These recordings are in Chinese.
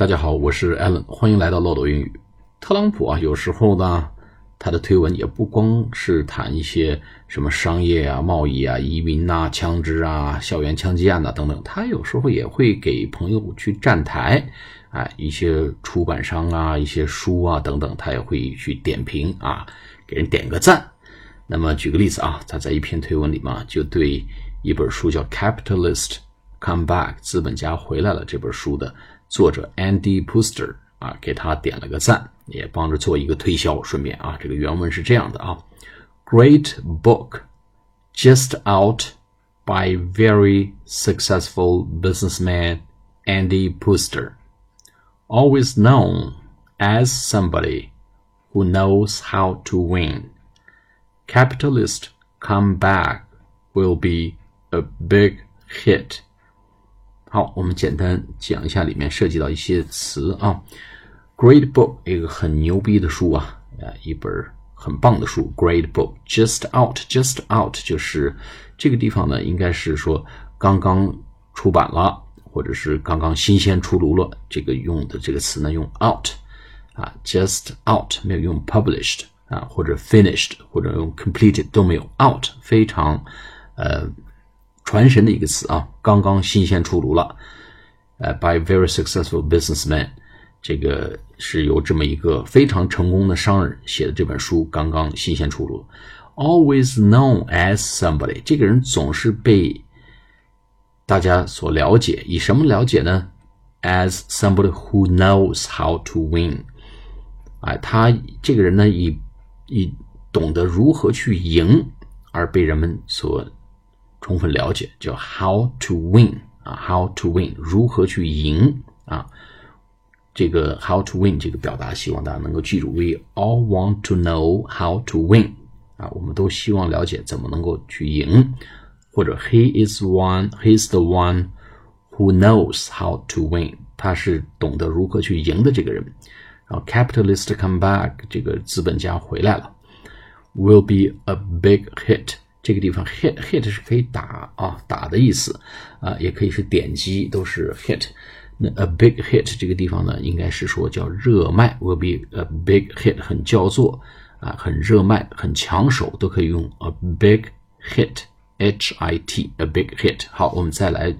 大家好，我是 Allen，欢迎来到漏斗英语。特朗普啊，有时候呢，他的推文也不光是谈一些什么商业啊、贸易啊、移民呐、枪支啊、校园枪击案呐等等，他有时候也会给朋友去站台，哎，一些出版商啊、一些书啊等等，他也会去点评啊，给人点个赞。那么举个例子啊，他在一篇推文里嘛，就对一本书叫《Capitalist Come Back》资本家回来了这本书的。作者 Andy Puster 啊，给他点了个赞，也帮着做一个推销。顺便啊，这个原文是这样的啊：Great book just out by very successful businessman Andy Puster, always known as somebody who knows how to win. Capitalist comeback will be a big hit. 好，我们简单讲一下里面涉及到一些词啊。Great book，一个很牛逼的书啊，啊，一本很棒的书。Great book，just out，just out，就是这个地方呢，应该是说刚刚出版了，或者是刚刚新鲜出炉了。这个用的这个词呢，用 out 啊，just out，没有用 published 啊，或者 finished，或者用 completed 都没有 out，非常呃。传神的一个词啊，刚刚新鲜出炉了。呃，by very successful businessman，这个是由这么一个非常成功的商人写的这本书，刚刚新鲜出炉。Always known as somebody，这个人总是被大家所了解，以什么了解呢？As somebody who knows how to win。哎，他这个人呢，以以懂得如何去赢而被人们所。充分了解叫 how to win 啊，how to win 如何去赢啊？这个 how to win 这个表达，希望大家能够记住。We all want to know how to win 啊，我们都希望了解怎么能够去赢。或者 He is one, he's the one who knows how to win，他是懂得如何去赢的这个人。然后 capitalist come back，这个资本家回来了，will be a big hit。这个地方 hit hit 是可以打啊打的意思啊，也可以是点击，都是 hit。那 a big hit 这个地方呢，应该是说叫热卖，will be a big hit，很叫座啊，很热卖，很抢手，都可以用 a big hit，h i t a big hit。好，我们再来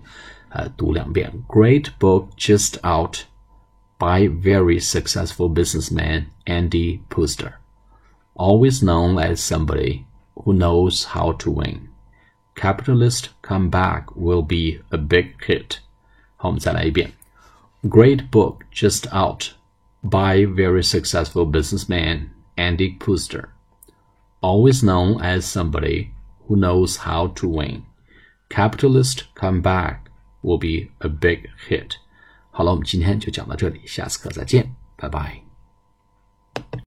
啊读两遍。Great book just out by very successful businessman Andy Puster, always known as somebody who knows how to win. Capitalist comeback will be a big hit. 好，我们再来一遍。Great book just out by very successful businessman Andy Puster, always known as somebody who knows how to win. Capitalist comeback will be a big hit. 好了，我们今天就讲到这里，下次课再见，拜拜。